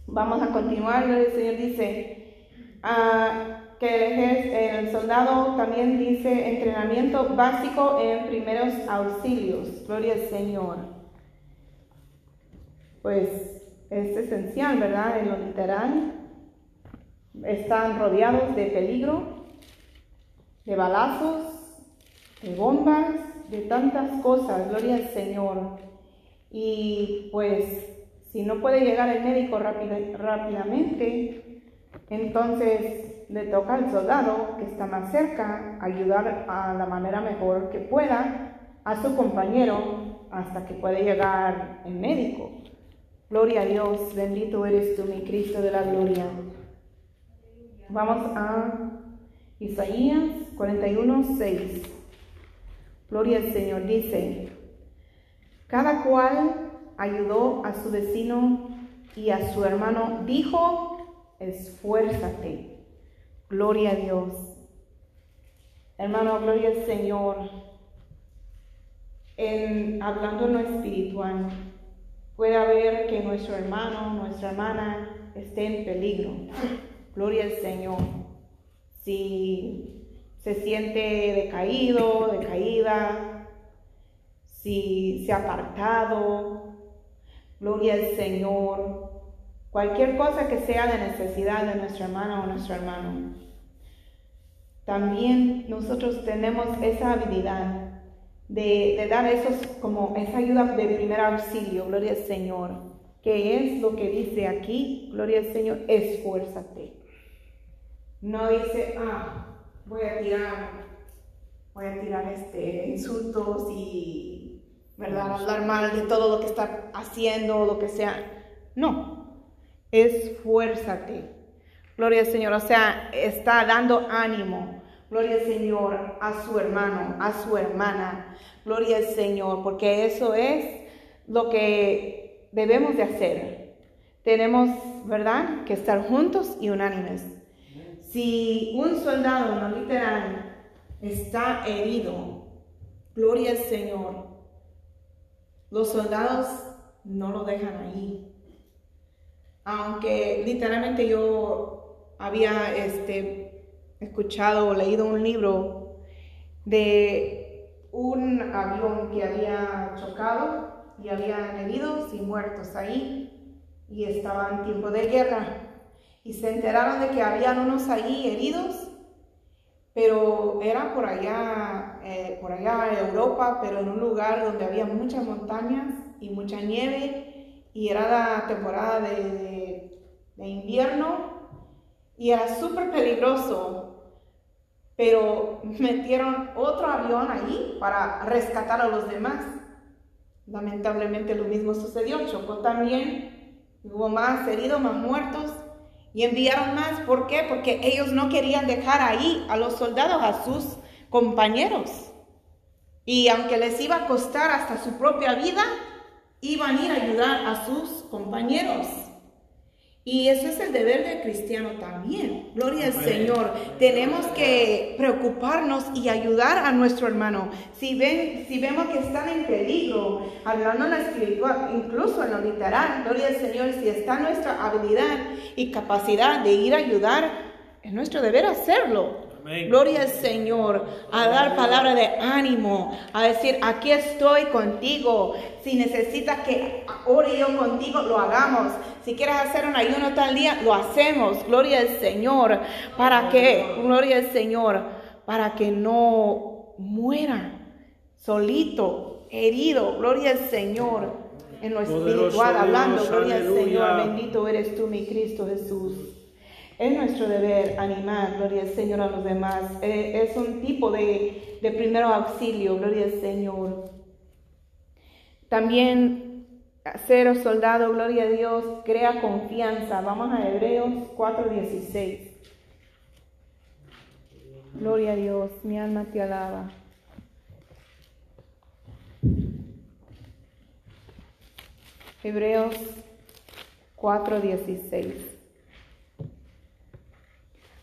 S2: Vamos a continuar. Gloria al Señor dice. Ah, que el, soldado también dice entrenamiento básico en primeros auxilios. Gloria al Señor. pues es esencial, ¿verdad? En lo literal, están rodeados de peligro, de balazos, de bombas, de tantas cosas, gloria al Señor. Y pues si no puede llegar el médico rápidamente, entonces le toca al soldado que está más cerca ayudar a la manera mejor que pueda a su compañero hasta que puede llegar el médico. Gloria a Dios, bendito eres tú, mi Cristo de la gloria. Vamos a Isaías 41, 6. Gloria al Señor, dice, cada cual ayudó a su vecino y a su hermano, dijo, esfuérzate. Gloria a Dios. Hermano, gloria al Señor. Hablando en lo espiritual, puede haber que nuestro hermano, nuestra hermana esté en peligro. Gloria al Señor. Si se siente decaído, decaída, si se ha apartado, gloria al Señor. Cualquier cosa que sea de necesidad de nuestra hermana o nuestro hermano. También nosotros tenemos esa habilidad de, dar esos, como esa ayuda de primer auxilio, gloria al Señor, que es lo que dice aquí, gloria al Señor, esfuérzate. No dice, ah, voy a tirar, voy a tirar este, insultos y, ¿verdad?, hablar mal de todo lo que está haciendo, lo que sea. No, esfuérzate. Gloria al Señor, o sea, está dando ánimo, Gloria al Señor a su hermano, a su hermana. Gloria al Señor, porque eso es lo que debemos de hacer. Tenemos, ¿verdad?, que estar juntos y unánimes. Si un soldado, no literal, está herido, gloria al Señor, los soldados no lo dejan ahí. Aunque literalmente yo había este, escuchado o leído un libro de un avión que había chocado y había heridos y muertos ahí y estaban en tiempo de guerra. Y se enteraron de que habían unos ahí heridos pero era por allá eh, por allá Europa pero en un lugar donde había muchas montañas y mucha nieve y era la temporada de invierno y era súper peligroso, pero metieron otro avión ahí para rescatar a los demás. Lamentablemente lo mismo sucedió, chocó también, hubo más heridos, más muertos, y enviaron más. ¿Por qué? Porque ellos no querían dejar ahí a los soldados, a sus compañeros. Y aunque les iba a costar hasta su propia vida, iban a ir a ayudar a sus compañeros. Y eso es el deber del cristiano también. Gloria al Señor. Tenemos que preocuparnos y ayudar a nuestro hermano. Si, ven, si vemos que están en peligro, hablando en la espiritual, incluso en lo literal, gloria al Señor, si está nuestra habilidad y capacidad de ir a ayudar, es nuestro deber hacerlo. Gloria al Señor, a dar palabra de ánimo, a decir, aquí estoy contigo. Si necesitas que ore yo contigo, lo hagamos. Si quieres hacer un ayuno tal día, lo hacemos. Gloria al Señor. ¿Para qué? Gloria al Señor. Para que no muera solito, herido. Gloria al Señor. En lo espiritual, hablando. Gloria al Señor. Bendito eres tú, mi Cristo Jesús. Es nuestro deber animar, gloria al Señor, a los demás. Eh, es un tipo de, de primer auxilio, gloria al Señor. También ser soldado, gloria a Dios, crea confianza. Vamos a Hebreos 4:16. Gloria a Dios, mi alma te alaba. Hebreos 4:16.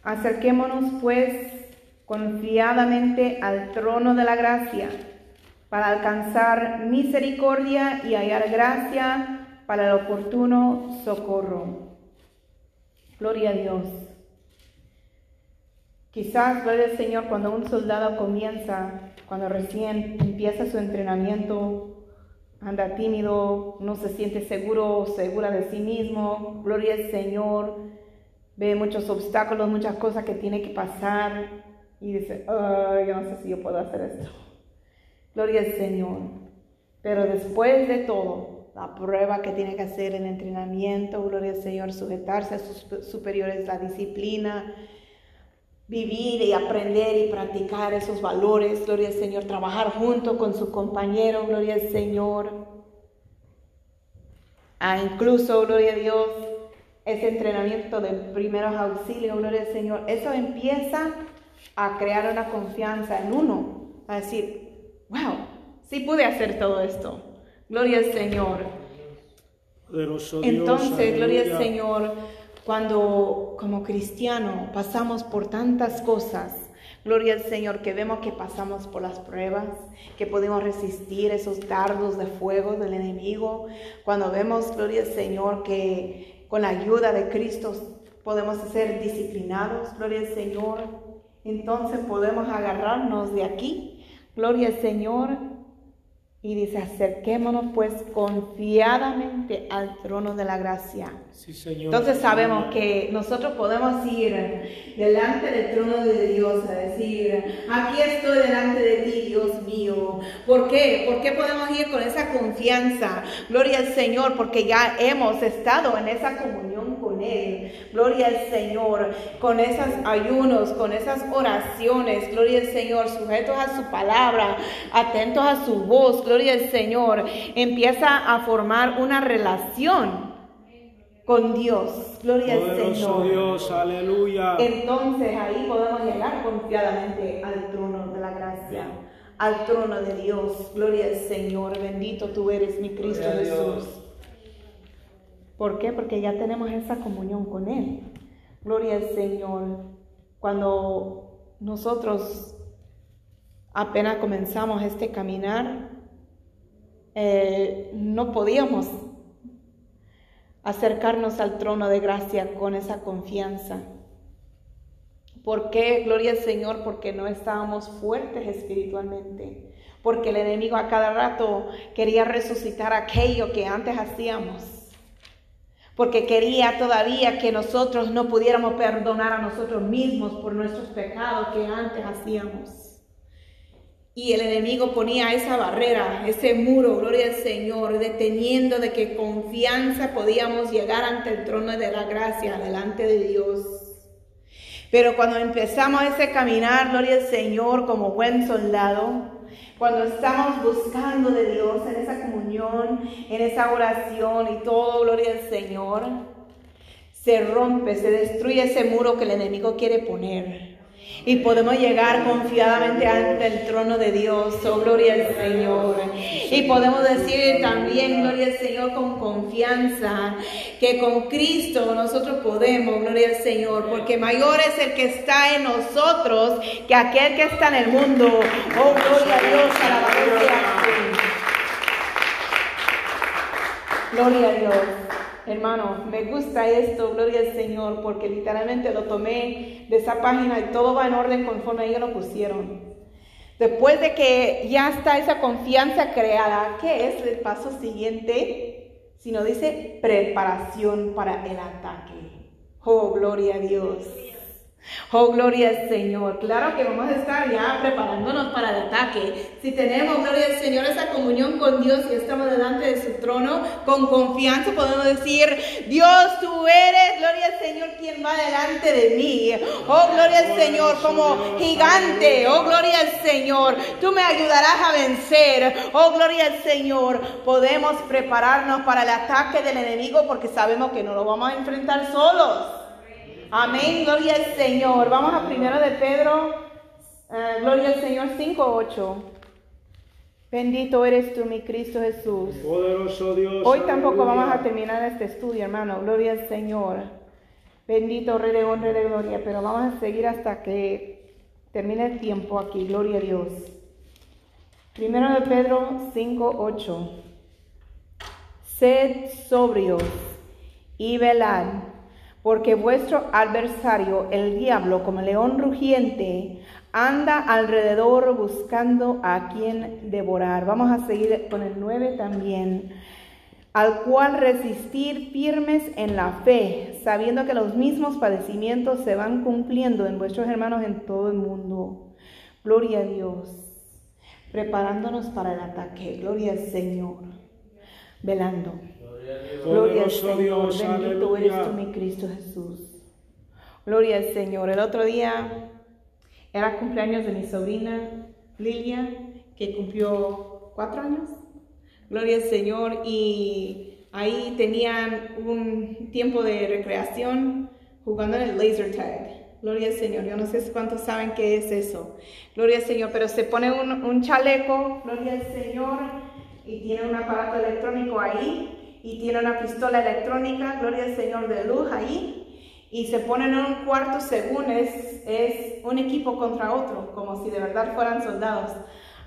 S2: Acerquémonos pues confiadamente al trono de la gracia para alcanzar misericordia y hallar gracia para el oportuno socorro. Gloria a Dios. Quizás, gloria al Señor, cuando un soldado comienza, cuando recién empieza su entrenamiento, anda tímido, no se siente seguro segura de sí mismo. Gloria al Señor. Ve muchos obstáculos, muchas cosas que tiene que pasar y dice, yo no sé si yo puedo hacer esto. Gloria al Señor. Pero después de todo, la prueba que tiene que hacer el entrenamiento, gloria al Señor, sujetarse a sus superiores, la disciplina, vivir y aprender y practicar esos valores, gloria al Señor, trabajar junto con su compañero, gloria al Señor. Ah, incluso, gloria a Dios, ese entrenamiento de primeros auxilios, gloria al Señor, eso empieza a crear una confianza en uno, a decir, wow, sí pude hacer todo esto, gloria al Señor. Entonces, gloria al Señor cuando como cristiano pasamos por tantas cosas, gloria al Señor, que vemos que pasamos por las pruebas, que podemos resistir esos dardos de fuego del enemigo, cuando vemos, gloria al Señor, que con la ayuda de Cristo podemos ser disciplinados, gloria al Señor, entonces podemos agarrarnos de aquí, gloria al Señor, y dice, acerquémonos pues confiadamente al trono de la gracia.
S1: Sí, Señor.
S2: Entonces sabemos que nosotros podemos ir delante del trono de Dios a decir, aquí estoy delante de ti, Dios mío. ¿Por qué? ¿Por qué podemos ir con esa confianza? Gloria al Señor, porque ya hemos estado en esa comunión Él. Gloria al Señor, con esos ayunos, con esas oraciones. Gloria al Señor, sujetos a su palabra, atentos a su voz gloria al Señor, empieza a formar una relación con Dios. Gloria al Señor.
S1: Dios, aleluya.
S2: Entonces ahí podemos llegar confiadamente al trono de la gracia, al trono de Dios. Gloria al Señor. Bendito tú eres, mi Cristo Jesús. ¿Por qué? Porque ya tenemos esa comunión con Él. Gloria al Señor. Cuando nosotros apenas comenzamos este caminar, eh, no podíamos acercarnos al trono de gracia con esa confianza. ¿Por qué? Gloria al Señor, porque no estábamos fuertes espiritualmente. Porque el enemigo a cada rato quería resucitar aquello que antes hacíamos. Porque quería todavía que nosotros no pudiéramos perdonar a nosotros mismos por nuestros pecados que antes hacíamos. Y el enemigo ponía esa barrera, ese muro, gloria al Señor, deteniendo de que confianza podíamos llegar ante el trono de la gracia, delante de Dios. Pero cuando empezamos ese caminar, gloria al Señor, como buen soldado, cuando estamos buscando de Dios en esa comunión, en esa oración y todo, gloria al Señor, se rompe, se destruye ese muro que el enemigo quiere poner y podemos llegar confiadamente ante el trono de Dios. Oh, gloria al Señor. Y podemos decir también, gloria al Señor, con confianza, que con Cristo nosotros podemos, gloria al Señor, porque mayor es el que está en nosotros que aquel que está en el mundo. Oh, gloria a Dios, Gloria a Dios. Hermano, me gusta esto, gloria al Señor, porque literalmente lo tomé de esa página y todo va en orden conforme ellos lo pusieron. Después de que ya está esa confianza creada, ¿qué es el paso siguiente? Si no dice preparación para el ataque. Oh, gloria a Dios. Oh, gloria al Señor. Claro que vamos a estar ya preparándonos para el ataque. Si tenemos, gloria al Señor, esa comunión con Dios y estamos delante de su trono, con confianza podemos decir, Dios, tú eres, gloria al Señor, quien va delante de mí. Oh, gloria al Señor, como gigante. Oh, gloria al Señor, tú me ayudarás a vencer. Oh, gloria al Señor, podemos prepararnos para el ataque del enemigo porque sabemos que no lo vamos a enfrentar solos. Amén, gloria al Señor. Vamos a primero de Pedro, eh, gloria al Señor 5.8. Bendito eres tú, mi Cristo Jesús.
S1: Poderoso Dios.
S2: Hoy tampoco vamos a terminar este estudio, hermano. Gloria al Señor. Bendito Rey de honra y de gloria. Pero vamos a seguir hasta que termine el tiempo aquí. Gloria a Dios. Primero de Pedro 5.8. Sed sobrios y velad porque vuestro adversario, el diablo, como león rugiente, anda alrededor buscando a quien devorar. Vamos a seguir con el 9 también. Al cual resistir firmes en la fe, sabiendo que los mismos padecimientos se van cumpliendo en vuestros hermanos en todo el mundo. Gloria a Dios. Preparándonos para el ataque. Gloria al Señor. Velando. Gloria al Señor. Bendito eres tú, mi Cristo Jesús. Gloria al Señor. El otro día era cumpleaños de mi sobrina Lilia, que cumplió cuatro años. Gloria al Señor. Y ahí tenían un tiempo de recreación jugando en el laser tag. Gloria al Señor. Yo no sé cuántos saben qué es eso. Gloria al Señor. Pero se pone un, un chaleco, gloria al Señor, y tiene un aparato electrónico ahí, y tiene una pistola electrónica, gloria al Señor, de luz ahí y se ponen en un cuarto según es, es un equipo contra otro, como si de verdad fueran soldados,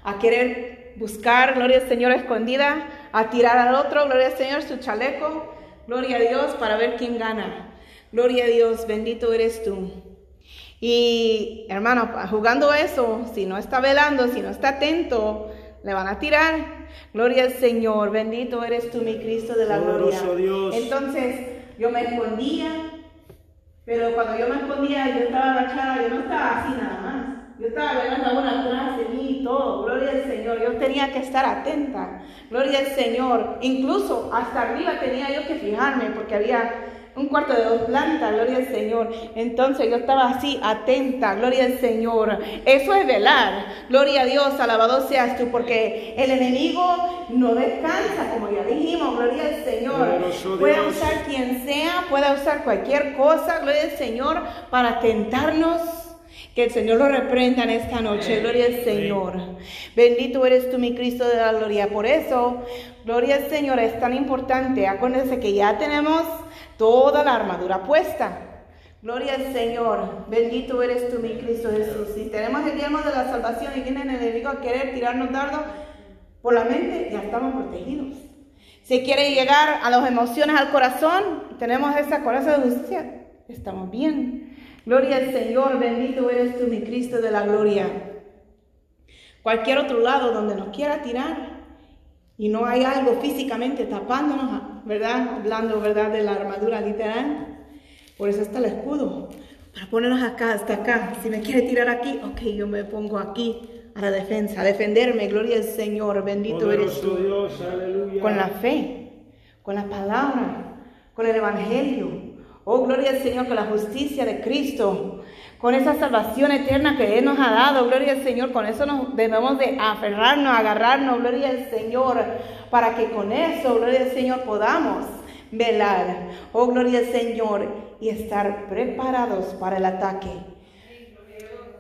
S2: a querer buscar, gloria al Señor escondida, a tirar al otro, gloria al Señor su chaleco, gloria a Dios para ver quién gana. Gloria a Dios, bendito eres tú. Y hermano, jugando eso, si no está velando, si no está atento, le van a tirar. Gloria al Señor, bendito eres tú, mi Cristo de la gloria.
S1: Dios.
S2: Entonces yo me escondía, pero cuando yo me escondía, yo estaba agachada, yo no estaba así nada más. Yo estaba viendo una atrás de mí y todo. Gloria al Señor. Yo tenía que estar atenta. Gloria al Señor. Incluso hasta arriba tenía yo que fijarme porque había un cuarto de dos plantas, gloria al Señor. Entonces yo estaba así, atenta, gloria al Señor. Eso es velar, gloria a Dios, alabado seas tú, porque el enemigo no descansa, como ya dijimos, gloria al Señor. Puede usar quien sea, puede usar cualquier cosa, gloria al Señor, para tentarnos. Que el Señor lo reprenda en esta noche. Gloria al Señor. Bendito eres tú, mi Cristo de la gloria. Por eso, gloria al Señor es tan importante. Acuérdense que ya tenemos toda la armadura puesta. Gloria al Señor, bendito eres tú, mi Cristo Jesús. Si tenemos el diezmo de la salvación y viene el enemigo a querer tirarnos dardo por la mente, ya estamos protegidos. Si quiere llegar a las emociones, al corazón, tenemos esa coraza de justicia, estamos bien. Gloria al Señor, bendito eres tú, mi Cristo de la gloria. Cualquier otro lado donde nos quiera tirar y no hay algo físicamente tapándonos, ¿verdad? Hablando, ¿verdad? De la armadura literal. Por eso está el escudo. Para ponernos acá, hasta acá. Si me quiere tirar aquí, ok, yo me pongo aquí a la defensa, a defenderme. Gloria al Señor, bendito eres tú.
S1: Dios, aleluya.
S2: Con la fe, con la palabra, con el evangelio. Oh, gloria al Señor, con la justicia de Cristo, con esa salvación eterna que Él nos ha dado, gloria al Señor, con eso nos debemos de aferrarnos, agarrarnos, gloria al Señor, para que con eso, gloria al Señor, podamos velar, oh, gloria al Señor, y estar preparados para el ataque.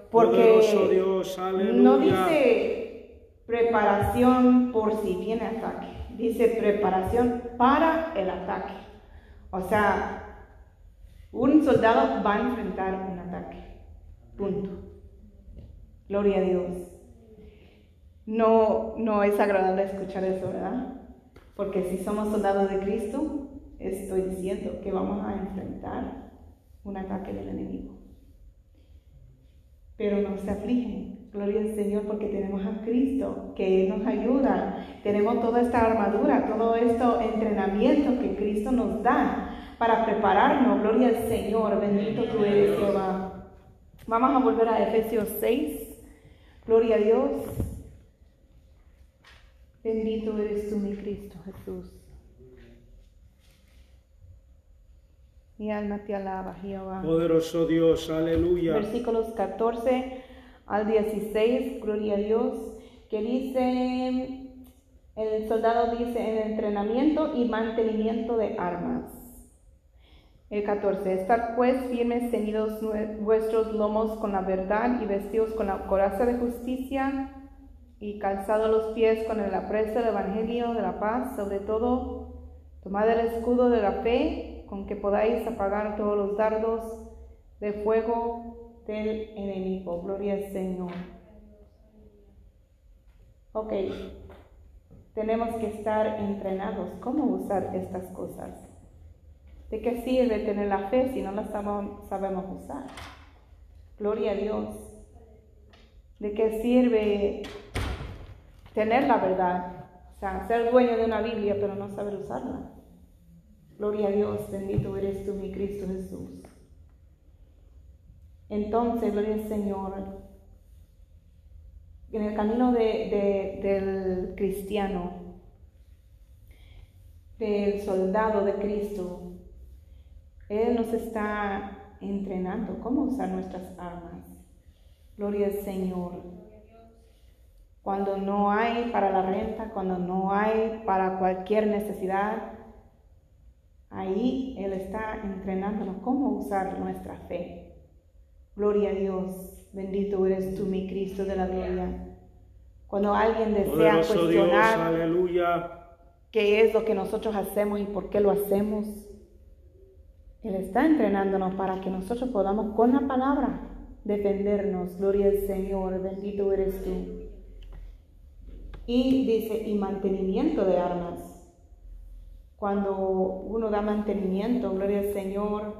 S2: Porque
S1: Dios,
S2: no dice preparación por si viene ataque, dice preparación para el ataque. O sea, un soldado va a enfrentar un ataque. Punto. Gloria a Dios. No, no es agradable escuchar eso, ¿verdad? Porque si somos soldados de Cristo, estoy diciendo que vamos a enfrentar un ataque del enemigo. Pero no se afligen, gloria al Señor, porque tenemos a Cristo que nos ayuda. Tenemos toda esta armadura, todo este entrenamiento que Cristo nos da para prepararnos. Gloria al Señor, bendito tú eres Jehová. Vamos a volver a Efesios 6. Gloria a Dios. Bendito eres tú, mi Cristo Jesús. Mi alma te alaba, Jehová.
S1: Poderoso Dios, aleluya.
S2: Versículos 14 al 16, gloria a Dios, que dice, el soldado dice, en entrenamiento y mantenimiento de armas. El 14. Estar pues firmes, ceñidos vuestros lomos con la verdad y vestidos con la coraza de justicia y calzados los pies con el aprecio del Evangelio de la paz. Sobre todo, tomad el escudo de la fe con que podáis apagar todos los dardos de fuego del enemigo. Gloria al Señor. Ok, tenemos que estar entrenados. ¿Cómo usar estas cosas? ¿De qué sirve tener la fe si no la sabemos usar? Gloria a Dios. ¿De qué sirve tener la verdad? O sea, ser dueño de una Biblia pero no saber usarla. Gloria a Dios, bendito eres tú, mi Cristo Jesús. Entonces, gloria al Señor, en el camino del cristiano, del soldado de Cristo, Él nos está entrenando cómo usar nuestras armas. Gloria al Señor. Cuando no hay para la renta, cuando no hay para cualquier necesidad, ahí Él está entrenándonos cómo usar nuestra fe. Gloria a Dios, bendito eres tú, mi Cristo de la gloria. Cuando alguien desea cuestionar qué es lo que nosotros hacemos y por qué lo hacemos, Él está entrenándonos para que nosotros podamos con la palabra defendernos. Gloria al Señor, bendito eres tú. Y dice, y mantenimiento de armas. Cuando uno da mantenimiento, gloria al Señor,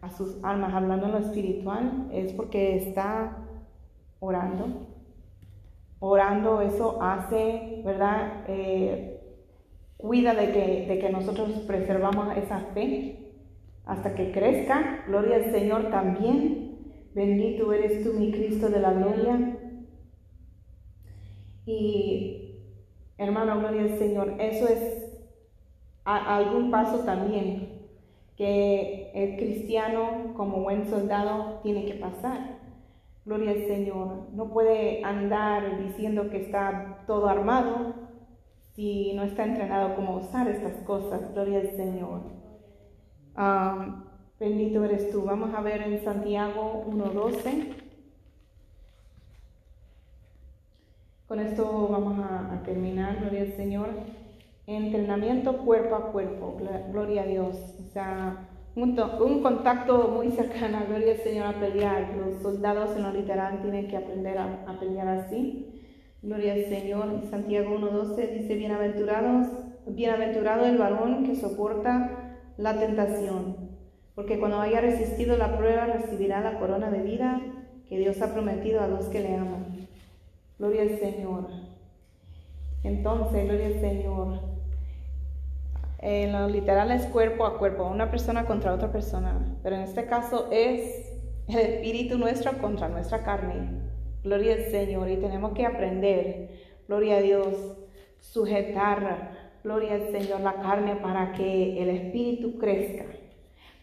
S2: a sus almas, hablando en lo espiritual, es porque está orando. Orando, eso hace, ¿verdad? Eh, cuida de que, de que nosotros preservamos esa fe hasta que crezca. Gloria al Señor también. Bendito eres tú, mi Cristo de la gloria. Y hermano, gloria al Señor, eso es algún paso también que el cristiano como buen soldado tiene que pasar. Gloria al Señor. No puede andar diciendo que está todo armado si no está entrenado como usar estas cosas. Gloria al Señor. Ah, bendito eres tú. Vamos a ver en Santiago 1.12. Con esto vamos a, terminar, gloria al Señor. Entrenamiento cuerpo a cuerpo, gloria a Dios. O sea, un, contacto muy cercano, gloria al Señor, a pelear. Los soldados en lo literal tienen que aprender a, pelear así. Gloria al Señor. Santiago 1.12 dice, bienaventurados, bienaventurado el varón que soporta la tentación, porque cuando haya resistido la prueba recibirá la corona de vida que Dios ha prometido a los que le aman. Gloria al Señor. Entonces, gloria al Señor. En lo literal es cuerpo a cuerpo, una persona contra otra persona, pero en este caso es el espíritu nuestro contra nuestra carne. Gloria al Señor y tenemos que aprender, gloria a Dios, sujetar, gloria al Señor, la carne para que el espíritu crezca.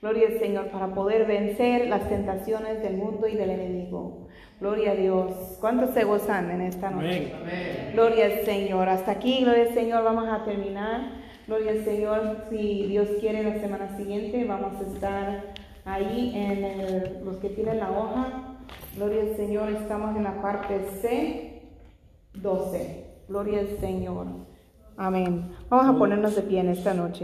S2: Gloria al Señor para poder vencer las tentaciones del mundo y del enemigo. Gloria a Dios. ¿Cuántos se gozan en esta noche? Gloria al Señor. Hasta aquí, gloria al Señor, vamos a terminar. Gloria al Señor. Si Dios quiere, la semana siguiente vamos a estar ahí en los que tienen la hoja. Gloria al Señor. Estamos en la parte C, 12. Gloria al Señor. Amén. Vamos a ponernos de pie en esta noche.